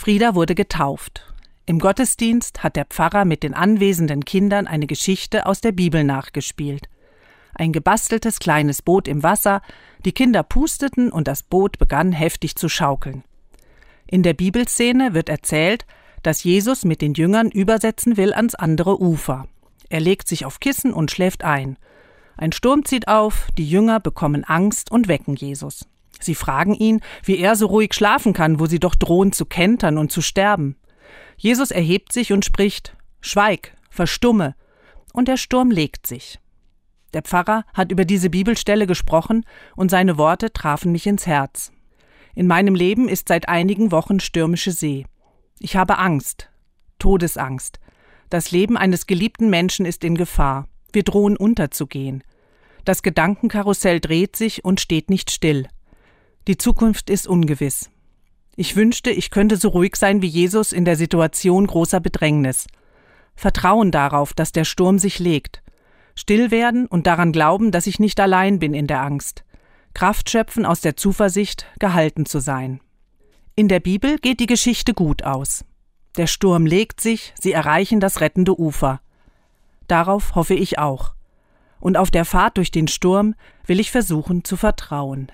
Frieda wurde getauft. Im Gottesdienst hat der Pfarrer mit den anwesenden Kindern eine Geschichte aus der Bibel nachgespielt. Ein gebasteltes kleines Boot im Wasser, die Kinder pusteten und das Boot begann heftig zu schaukeln. In der Bibelszene wird erzählt, dass Jesus mit den Jüngern übersetzen will ans andere Ufer. Er legt sich auf Kissen und schläft ein. Ein Sturm zieht auf, die Jünger bekommen Angst und wecken Jesus. Sie fragen ihn, wie er so ruhig schlafen kann, wo sie doch drohen zu kentern und zu sterben. Jesus erhebt sich und spricht Schweig, verstumme, und der Sturm legt sich. Der Pfarrer hat über diese Bibelstelle gesprochen, und seine Worte trafen mich ins Herz. In meinem Leben ist seit einigen Wochen stürmische See. Ich habe Angst, Todesangst. Das Leben eines geliebten Menschen ist in Gefahr. Wir drohen unterzugehen. Das Gedankenkarussell dreht sich und steht nicht still. Die Zukunft ist ungewiss. Ich wünschte, ich könnte so ruhig sein wie Jesus in der Situation großer Bedrängnis. Vertrauen darauf, dass der Sturm sich legt. Still werden und daran glauben, dass ich nicht allein bin in der Angst. Kraft schöpfen aus der Zuversicht, gehalten zu sein. In der Bibel geht die Geschichte gut aus. Der Sturm legt sich, sie erreichen das rettende Ufer. Darauf hoffe ich auch. Und auf der Fahrt durch den Sturm will ich versuchen zu vertrauen.